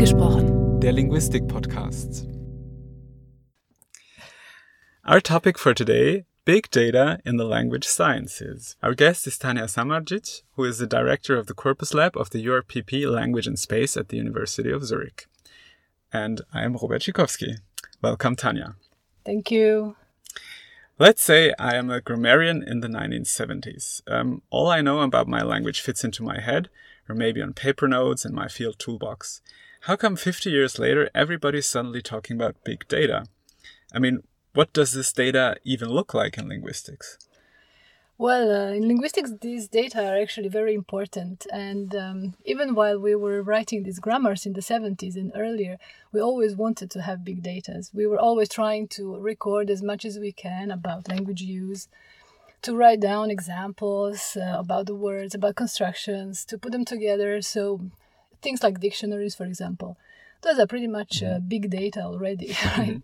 Angesprochen. Der Linguistik-Podcast. Our topic for today Big Data in the Language Sciences. Our guest is Tanja Samardžić, who is the director of the Corpus Lab of the URPP Language and Space at the University of Zurich. And I am Robert Schikowski. Welcome, Tanja. Thank you. Let's say I am a grammarian in the 1970s. Um, all I know about my language fits into my head, or maybe on paper notes in my field toolbox. How come 50 years later everybody's suddenly talking about big data? I mean, what does this data even look like in linguistics? Well, uh, in linguistics, these data are actually very important. And um, even while we were writing these grammars in the 70s and earlier, we always wanted to have big data. We were always trying to record as much as we can about language use, to write down examples uh, about the words, about constructions, to put them together. So things like dictionaries, for example, those are pretty much uh, mm-hmm. big data already, right? Mm-hmm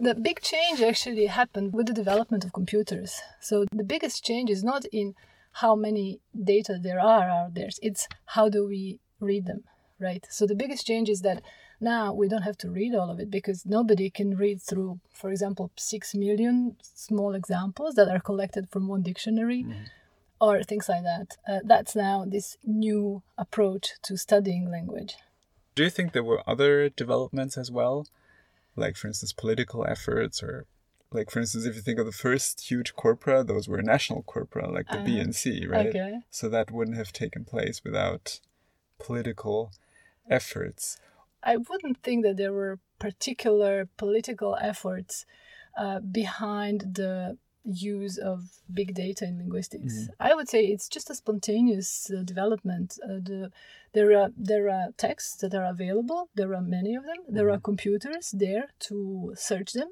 the big change actually happened with the development of computers. So the biggest change is not in how many data there are out there, it's how do we read them, right? So the biggest change is that now we don't have to read all of it because nobody can read through, for example, six million small examples that are collected from one dictionary. Mm. Or things like that. Uh, that's now this new approach to studying language. Do you think there were other developments as well? like for instance political efforts or like for instance if you think of the first huge corpora those were national corpora like the uh, bnc right okay. so that wouldn't have taken place without political efforts i wouldn't think that there were particular political efforts uh, behind the use of big data in linguistics. Mm-hmm. I would say it's just a spontaneous uh, development. Uh, the, there are there are texts that are available. There are many of them. Mm-hmm. There are mm-hmm. computers there to search them,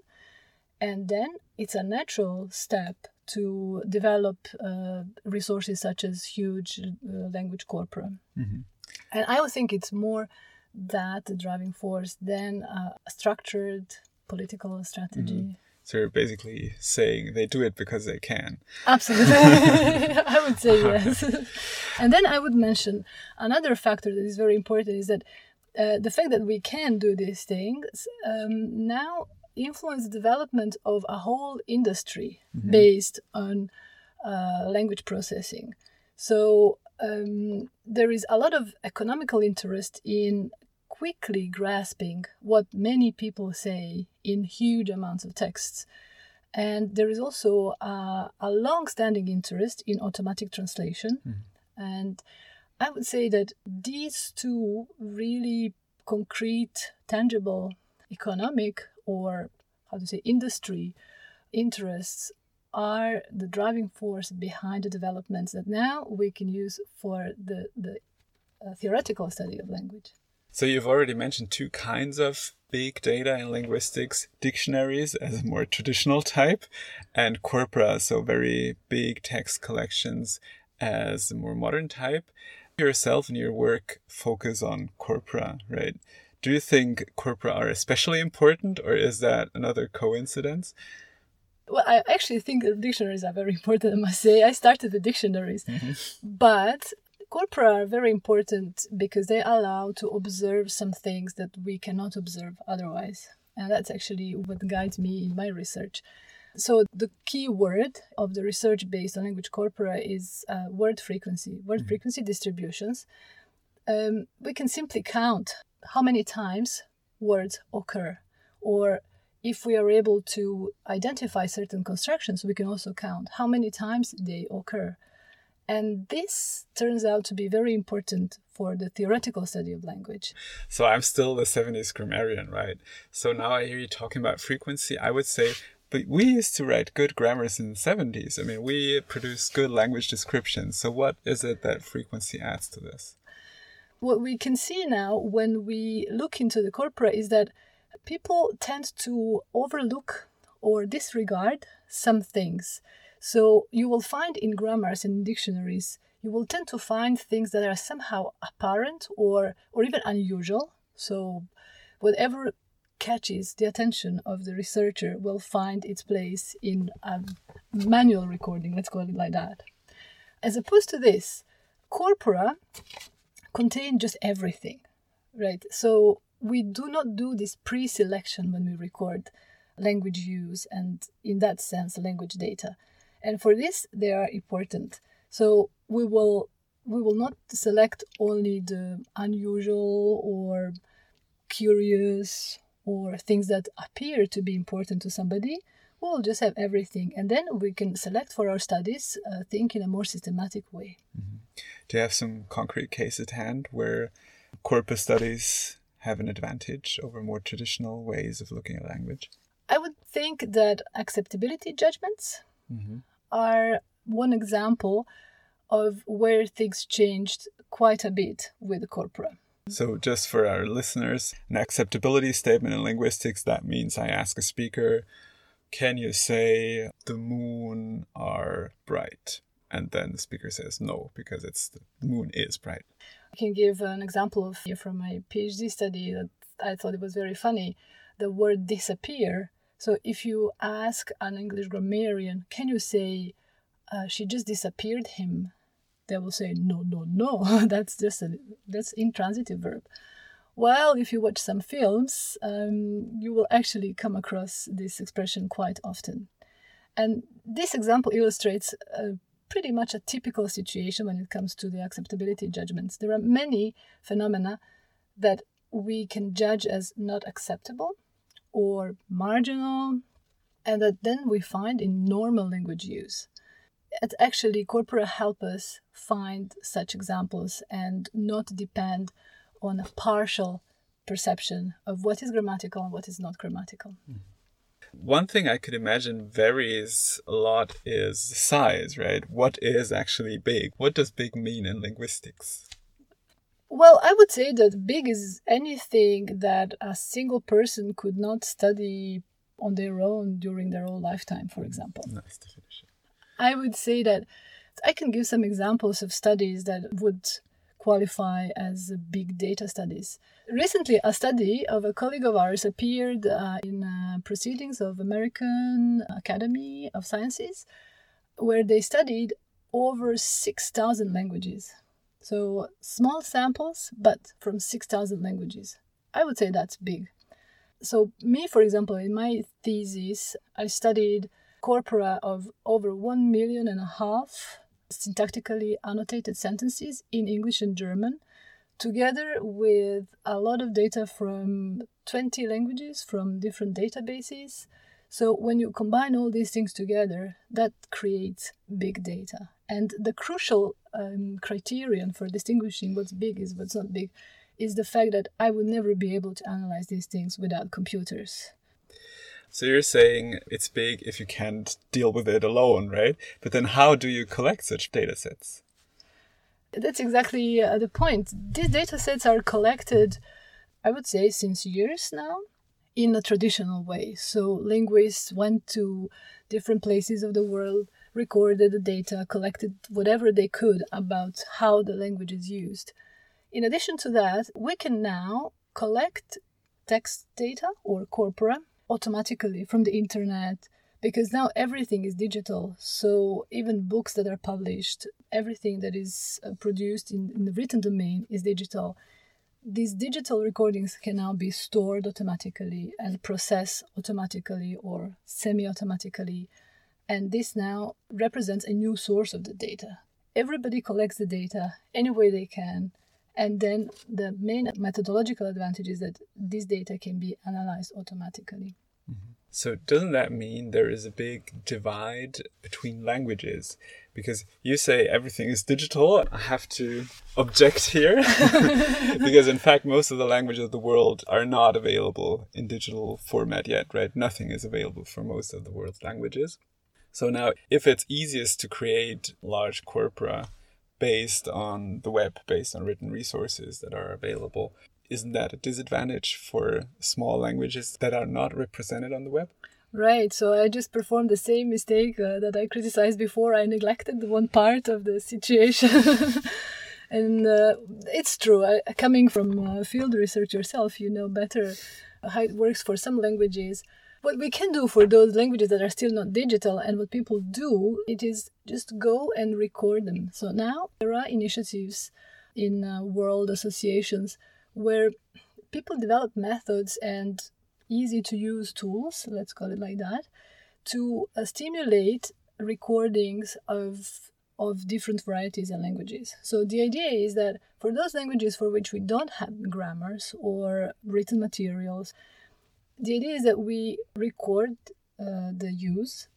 and then it's a natural step to develop uh, resources such as huge uh, language corpora. Mm-hmm. And I would think it's more that the driving force than a structured political strategy. So you're basically saying they do it because they can. Absolutely. I would say yes. and then I would mention another factor that is very important is that uh, the fact that we can do these things um, now influence the development of a whole industry mm-hmm. based on uh, language processing. So um, there is a lot of economical interest in quickly grasping what many people say in huge amounts of texts. And there is also a, a long standing interest in automatic translation. Mm. And I would say that these two really concrete, tangible economic or how to say industry interests are the driving force behind the developments that now we can use for the, the uh, theoretical study of language. So you've already mentioned two kinds of big data in linguistics, dictionaries as a more traditional type, and corpora, so very big text collections as a more modern type. Yourself and your work focus on corpora, right? Do you think corpora are especially important, or is that another coincidence? Well, I actually think dictionaries are very important, I must say. I started with dictionaries. Mm-hmm. But corpora are very important because they allow to observe some things that we cannot observe otherwise. And that's actually what guides me in my research. So the key word of the research based on language corpora is uh, word frequency, word mm-hmm. frequency distributions. Um, we can simply count how many times words occur, or if we are able to identify certain constructions, we can also count how many times they occur. And this turns out to be very important for the theoretical study of language. So I'm still the 70s grammarian, right? So now I hear you talking about frequency. I would say, but we used to write good grammars in the 70s. I mean, we produced good language descriptions. So what is it that frequency adds to this? What we can see now when we look into the corpora is that people tend to overlook or disregard some things. So you will find in grammars and dictionaries, you will tend to find things that are somehow apparent or or even unusual. So whatever catches the attention of the researcher will find its place in a manual recording, let's call it like that. As opposed to this, corpora contain just everything. Right. So we do not do this pre selection when we record language use and, in that sense, language data. And for this, they are important. So we will we will not select only the unusual or curious or things that appear to be important to somebody. We'll just have everything, and then we can select for our studies, uh, think in a more systematic way. Mm-hmm. Do you have some concrete case at hand where corpus studies have an advantage over more traditional ways of looking at language? I would think that acceptability judgments mm-hmm. are one example of where things changed quite a bit with corpora. So, just for our listeners, an acceptability statement in linguistics that means I ask a speaker, can you say the moon are bright? And then the speaker says no, because it's the moon is bright. I can give an example of from my PhD study that I thought it was very funny. The word disappear. So if you ask an English grammarian, can you say uh, she just disappeared him? They will say no, no, no. that's just a that's intransitive verb. Well, if you watch some films, um, you will actually come across this expression quite often. And this example illustrates uh, pretty much a typical situation when it comes to the acceptability judgments. There are many phenomena that we can judge as not acceptable or marginal, and that then we find in normal language use. It actually, corpora help us find such examples and not depend on a partial perception of what is grammatical and what is not grammatical. Mm. One thing I could imagine varies a lot is size, right? What is actually big? What does big mean in linguistics? Well, I would say that big is anything that a single person could not study on their own during their whole lifetime, for example. Nice definition. I would say that I can give some examples of studies that would qualify as big data studies. Recently, a study of a colleague of ours appeared uh, in uh, Proceedings of American Academy of Sciences, where they studied over 6,000 languages. So small samples, but from 6,000 languages. I would say that's big. So, me, for example, in my thesis, I studied corpora of over one million and a half syntactically annotated sentences in English and German, together with a lot of data from 20 languages from different databases. So when you combine all these things together, that creates big data. And the crucial um, criterion for distinguishing what's big is what's not big is the fact that I would never be able to analyze these things without computers. So you're saying it's big if you can't deal with it alone, right? But then how do you collect such data sets? That's exactly uh, the point. These data sets are collected, I would say, since years now in a traditional way. So linguists went to different places of the world, recorded the data, collected whatever they could about how the language is used. In addition to that, we can now collect text data or corpora automatically from the internet because now everything is digital. So even books that are published, everything that is uh, produced in, in the written domain is digital. These digital recordings can now be stored automatically and processed automatically or semi automatically. And this now represents a new source of the data. Everybody collects the data any way they can and then the main methodological advantage is that this data can be analyzed automatically. Mm-hmm. So, doesn't that mean there is a big divide between languages? Because you say everything is digital. I have to object here. because, in fact, most of the languages of the world are not available in digital format yet, right? Nothing is available for most of the world's languages. So, now, if it's easiest to create large corpora based on the web, based on written resources that are available. Isn't that a disadvantage for small languages that are not represented on the web? Right, so I just performed the same mistake uh, that I criticized before. I neglected one part of the situation. and uh, it's true, I, coming from uh, field research yourself, you know better how it works for some languages what we can do for those languages that are still not digital and what people do it is just go and record them so now there are initiatives in uh, world associations where people develop methods and easy to use tools, let's call it like that, to uh, stimulate recordings of of different varieties and languages. So the idea is that for those languages for which we don't have grammars or written materials, the idea is that we record uh, the use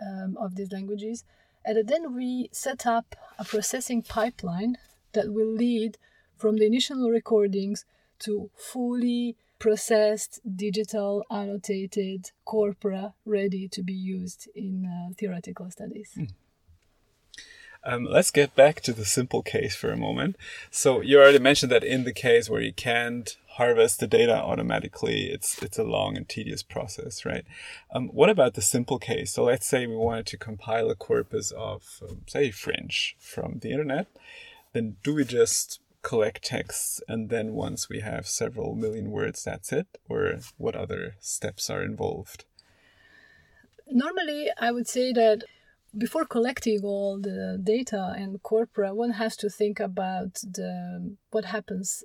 um, of these languages and then we set up a processing pipeline that will lead from the initial recordings to fully processed, digital, annotated corpora ready to be used in uh, theoretical studies. Mm. Um, let's get back to the simple case for a moment. So you already mentioned that in the case where you can't harvest the data automatically, it's it's a long and tedious process, right? Um, what about the simple case? So let's say we wanted to compile a corpus of, um, say, French from the internet. Then do we just collect texts and then once we have several million words, that's it? Or what other steps are involved? Normally, I would say that before collecting all the data and corpora, one has to think about the what happens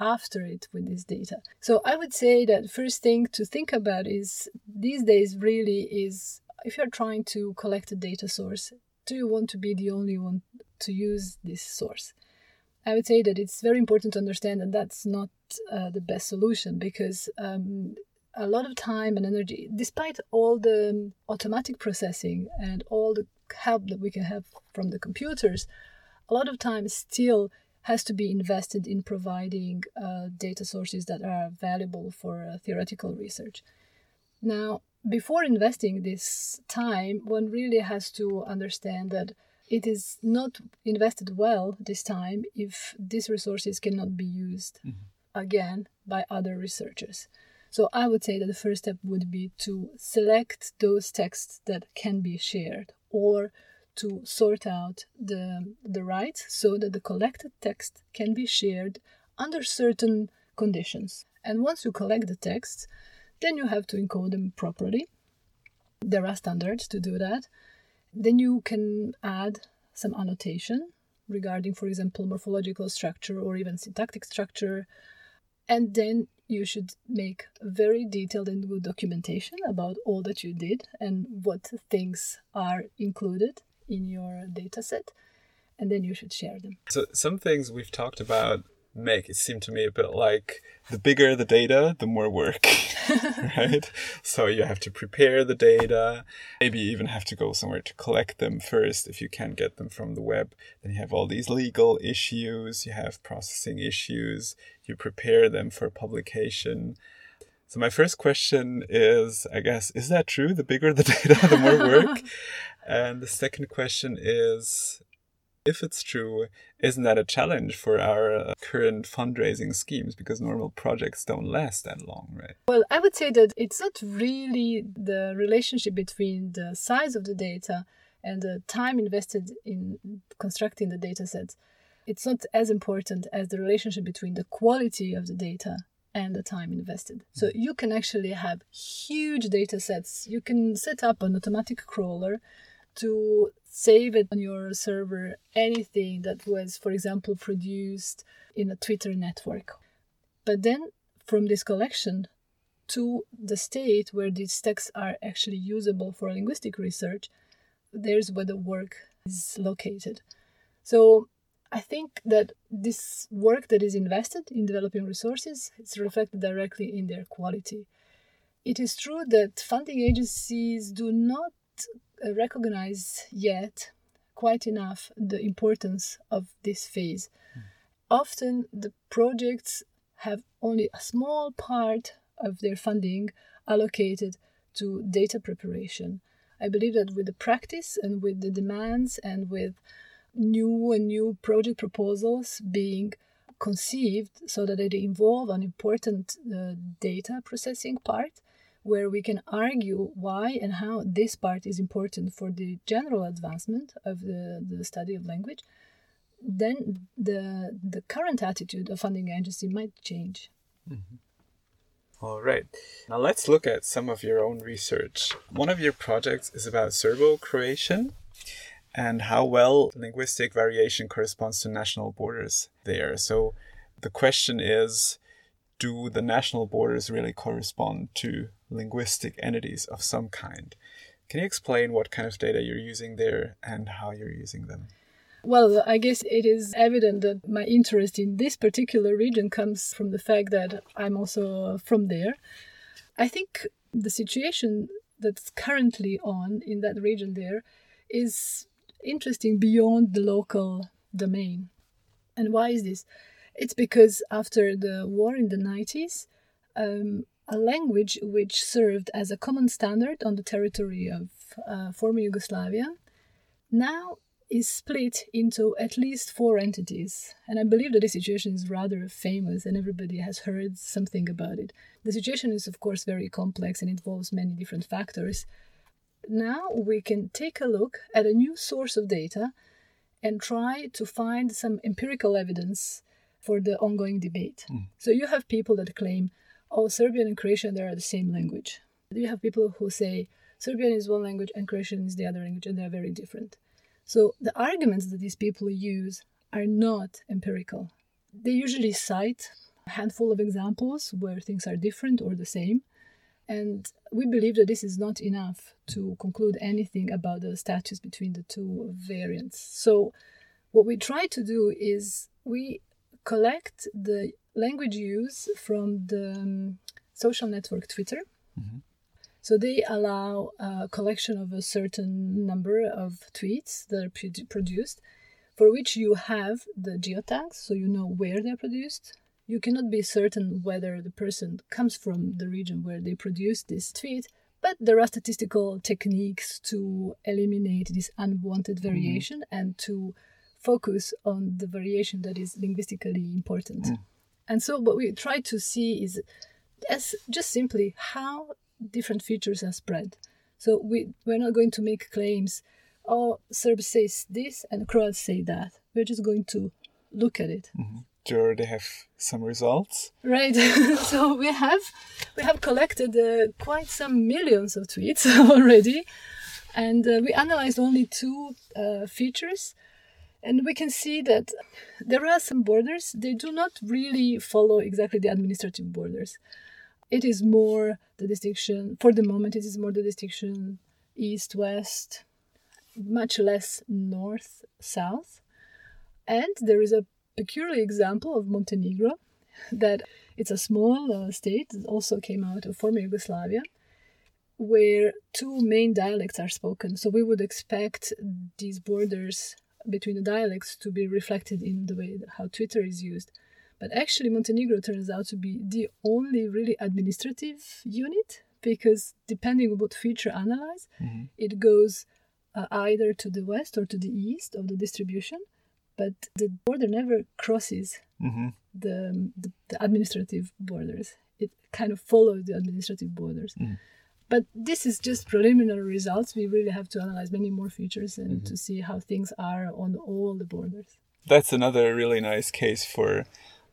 after it with this data. So I would say that first thing to think about is these days really is if you're trying to collect a data source, do you want to be the only one to use this source? I would say that it's very important to understand that that's not uh, the best solution because um, a lot of time and energy, despite all the automatic processing and all the help that we can have from the computers, a lot of time still has to be invested in providing uh, data sources that are valuable for uh, theoretical research. Now, before investing this time, one really has to understand that it is not invested well this time if these resources cannot be used mm-hmm. again by other researchers. So I would say that the first step would be to select those texts that can be shared or to sort out the, the rights so that the collected text can be shared under certain conditions. And once you collect the texts, then you have to encode them properly. There are standards to do that. Then you can add some annotation regarding, for example, morphological structure or even syntactic structure. And then you should make very detailed and good documentation about all that you did and what things are included in your data set and then you should share them. So some things we've talked about make it seem to me a bit like the bigger the data the more work right? So you have to prepare the data. Maybe even have to go somewhere to collect them first if you can't get them from the web. Then you have all these legal issues you have processing issues you prepare them for publication. So my first question is i guess is that true? The bigger the data the more work and the second question is if it's true, isn't that a challenge for our uh, current fundraising schemes because normal projects don't last that long, right? Well, I would say that it's not really the relationship between the size of the data and the time invested in constructing the data sets. It's not as important as the relationship between the quality of the data and the time invested. So you can actually have huge data sets. You can set up an automatic crawler to save it on your server anything that was, for example, produced in a Twitter network. But then from this collection to the state where these texts are actually usable for linguistic research, there's where the work is located. So I think that this work that is invested in developing resources is reflected directly in their quality. It is true that funding agencies do not recognize yet quite enough the importance of this phase. Mm. Often the projects have only a small part of their funding allocated to data preparation. I believe that with the practice and with the demands and with new and new project proposals being conceived so that they involve an important uh, data processing part, where we can argue why and how this part is important for the general advancement of the, the study of language, then the, the current attitude of funding agency might change. Mm-hmm. All right. Now let's look at some of your own research. One of your projects is about Serbo Croatian and how well linguistic variation corresponds to national borders there. So the question is do the national borders really correspond to linguistic entities of some kind? Can you explain what kind of data you're using there and how you're using them? Well, I guess it is evident that my interest in this particular region comes from the fact that I'm also from there. I think the situation that's currently on in that region there is interesting beyond the local domain. And why is this? It's because after the war in the 90s, um, a language which served as a common standard on the territory of uh, former Yugoslavia now is split into at least four entities. And I believe that this situation is rather famous and everybody has heard something about it. The situation is, of course, very complex and involves many different factors. Now we can take a look at a new source of data and try to find some empirical evidence for the ongoing debate. Mm. So you have people that claim, oh, Serbian and Croatian, they are the same language. You have people who say Serbian is one language and Croatian is the other language, and they are very different. So the arguments that these people use are not empirical. They usually cite a handful of examples where things are different or the same. And we believe that this is not enough to conclude anything about the status between the two variants. So, what we try to do is we collect the language use from the um, social network Twitter. Mm-hmm. So they allow a collection of a certain number of tweets that are produced, for which you have the geotags, so you know where they're produced. You cannot be certain whether the person comes from the region where they produced this tweet, but there are statistical techniques to eliminate this unwanted mm-hmm. variation mm-hmm. and to focus on the variation that is linguistically important. Mm. And so what we try to see is as just simply how different features are spread. So we, we're not going to make claims, oh, Serb says this and Croats say that. We're just going to look at it. Mm-hmm. Do you already have some results? Right. so we have we have collected uh, quite some millions of tweets already, and uh, we analyzed only two uh, features, and we can see that there are some borders. They do not really follow exactly the administrative borders. It is more the distinction for the moment it is more the distinction east west much less north south. And there is a peculiar example of montenegro that it's a small uh, state that also came out of former yugoslavia where two main dialects are spoken. So we would expect these borders between the dialects to be reflected in the way how twitter is used but actually, Montenegro turns out to be the only really administrative unit because depending on what feature analyze, mm-hmm. it goes uh, either to the west or to the east of the distribution, but the border never crosses mm-hmm. the, the, the, administrative borders. It kind of follows the administrative borders. Mm. But this is just preliminary results. We really have to analyze many more features and mm-hmm. to see how things are on all the borders. That's another really nice case for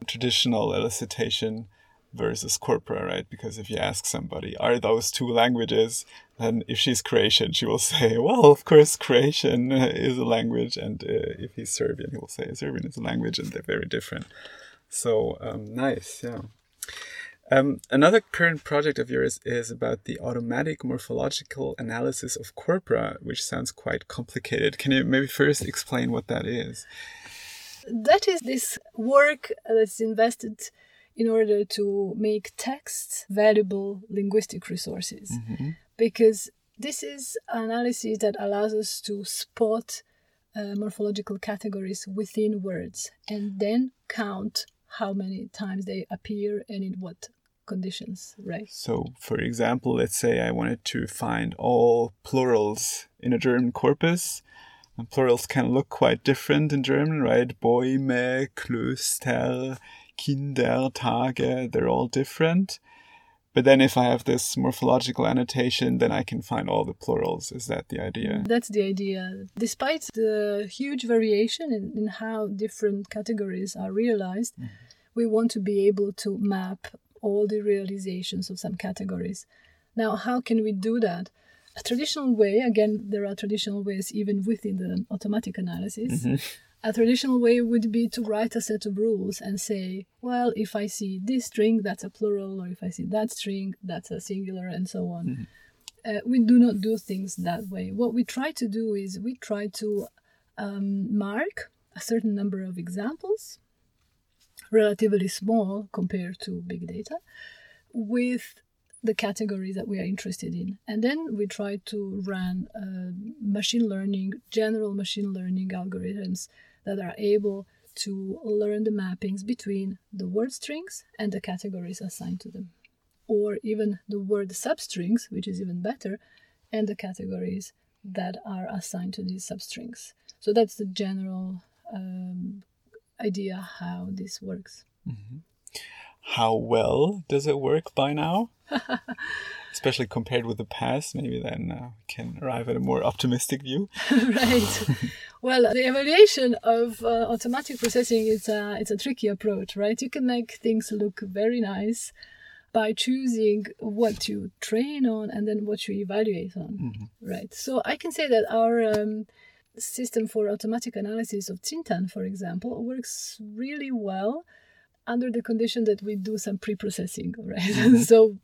traditional elicitation versus corpora, right? Because if you ask somebody, are those two languages? Then if she's Croatian, she will say, well, of course, Croatian is a language. And uh, if he's Serbian, he will say Serbian is a language and they're very different. So um, nice, yeah. Um, another current project of yours is about the automatic morphological analysis of corpora, which sounds quite complicated. Can you maybe first explain what that is? That is this work that's invested in order to make texts valuable linguistic resources. Mm-hmm. Because this is analysis that allows us to spot uh, morphological categories within words and then count how many times they appear and in what conditions, right? So, for example, let's say I wanted to find all plurals in a German corpus. And plurals can look quite different in German, right? Bäume, Klöster, Kinder, Tage, they're all different. But then if I have this morphological annotation, then I can find all the plurals. Is that the idea? That's the idea. Despite the huge variation in, in how different categories are realized, mm-hmm. we want to be able to map all the realizations of some categories. Now, how can we do that? a traditional way, again, there are traditional ways even within the automatic analysis. Mm-hmm. A traditional way would be to write a set of rules and say, well, if I see this string, that's a plural, or if I see that string, that's a singular, and so on. Mm-hmm. Uh, we do not do things that way. What we try to do is we try to um, mark a certain number of examples, relatively small compared to big data, with the categories that we are interested in. And then we try to run uh, machine learning, general machine learning algorithms that are able to learn the mappings between the word strings and the categories assigned to them, or even the word substrings, which is even better, and the categories that are assigned to these substrings. So that's the general um, idea how this works. Mm-hmm. How well does it work by now? Especially compared with the past, maybe then uh, we can arrive at a more optimistic view. right. well, the evaluation of uh, automatic processing is a, it's a tricky approach, right? You can make things look very nice by choosing what you train on and then what you evaluate on, mm-hmm. right? So I can say that our um, system for automatic analysis of Chintang, for example, works really well under the condition that we do some pre-processing, right? Mm-hmm. so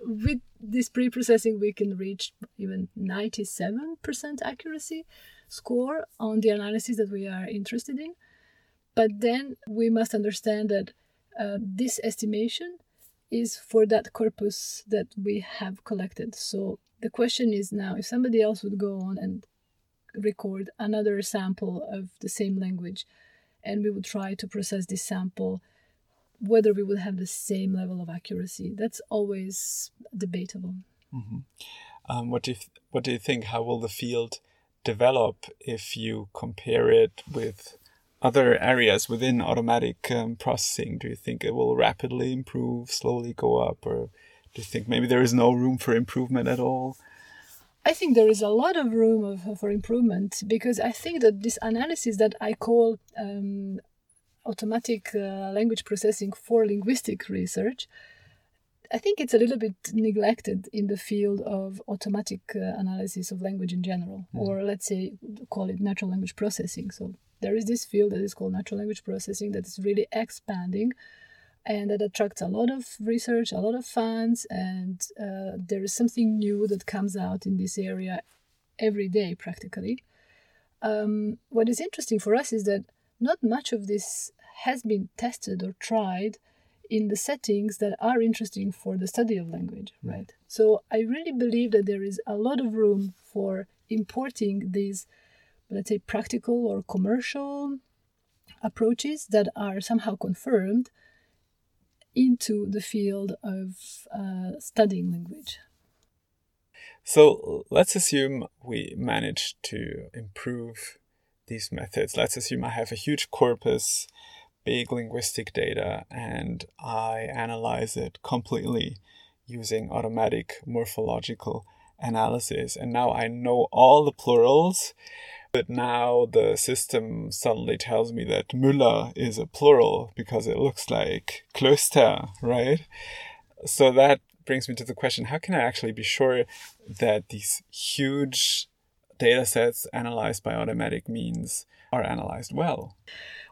with this pre-processing, we can reach even 97% accuracy score on the analysis that we are interested in. But then we must understand that uh, this estimation is for that corpus that we have collected. So the question is now if somebody else would go on and record another sample of the same language and we would try to process this sample whether we would have the same level of accuracy. That's always debatable. Mm-hmm. um, what do you th- what do you think? How will the field develop if you compare it with other areas within automatic um, processing? Do you think it will rapidly improve slowly go up or do you think maybe there is no room for improvement at all I think there is a lot of room of, for improvement because I think that this analysis that I call um, automatic uh, language processing for linguistic research, I think it's a little bit neglected in the field of automatic uh, analysis of language in general, mm. or let's say call it natural language processing. So there is this field that is called natural language processing that is really expanding and that attracts a lot of research, a lot of funds, and uh, there is something new that comes out in this area every day practically. Um, what is interesting for us is that not much of this has been tested or tried in the settings that are interesting for the study of language, hmm. right? So I really believe that there is a lot of room for importing these, let's say, practical or commercial approaches that are somehow confirmed into the field of uh, studying language. So let's assume we managed to improve these methods. Let's assume I have a huge corpus, big linguistic data, and I analyze it completely using automatic morphological analysis. And now I know all the plurals but now the system suddenly tells me that Müller is a plural because it looks like Klöster, right? So that brings me to the question how can I actually be sure that these huge data sets analyzed by automatic means are analyzed well?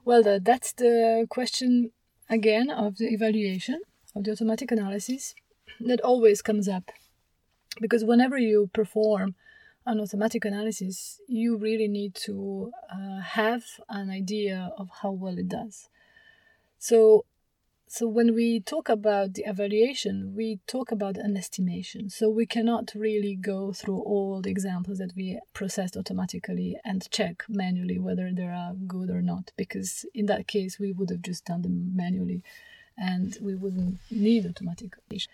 Well, that's the question again of the evaluation of the automatic analysis that always comes up. Because whenever you perform an automatic analysis, you really need to uh, have an idea of how well it does. So, so when we talk about the evaluation, we talk about an estimation. So we cannot really go through all the examples that we processed automatically and check manually whether they are good or not, because in that case we would have just done them manually, and we wouldn't need automatic evaluation.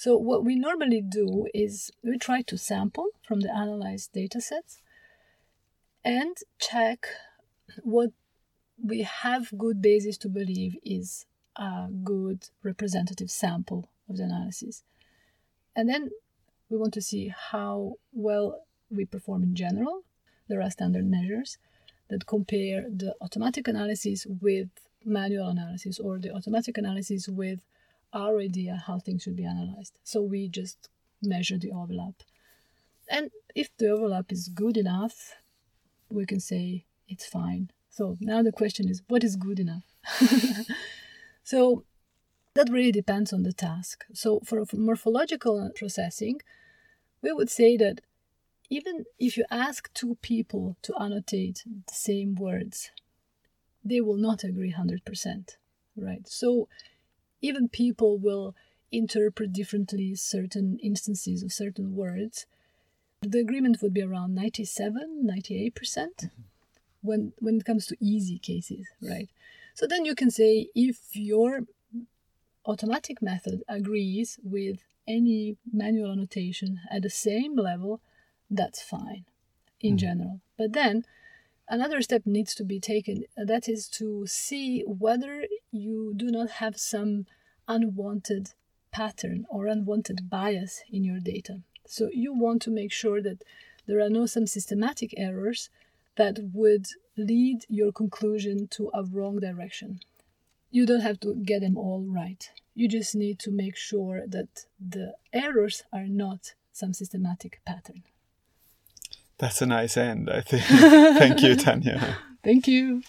So what we normally do is we try to sample from the analyzed data sets and check what we have good basis to believe is a good representative sample of the analysis. And then we want to see how well we perform in general. There are standard measures that compare the automatic analysis with manual analysis or the automatic analysis with our idea how things should be analyzed. So we just measure the overlap. And if the overlap is good enough, we can say it's fine. So now the question is what is good enough? so that really depends on the task. So for, morphological processing, we would say that even if you ask two people to annotate the same words, they will not agree 100%, right? So even people will interpret differently certain instances of certain words. The agreement would be around 97, 98% when, when it comes to easy cases, right? So then you can say if your automatic method agrees with any manual annotation at the same level, that's fine in mm. general. But then another step needs to be taken uh, that is to see whether you do not have some unwanted pattern or unwanted bias in your data. So you want to make sure that there are no some systematic errors that would lead your conclusion to a wrong direction. You don't have to get them all right. You just need to make sure that the errors are not some systematic pattern. That's a nice end, I think. Thank you, Tanja. Thank you.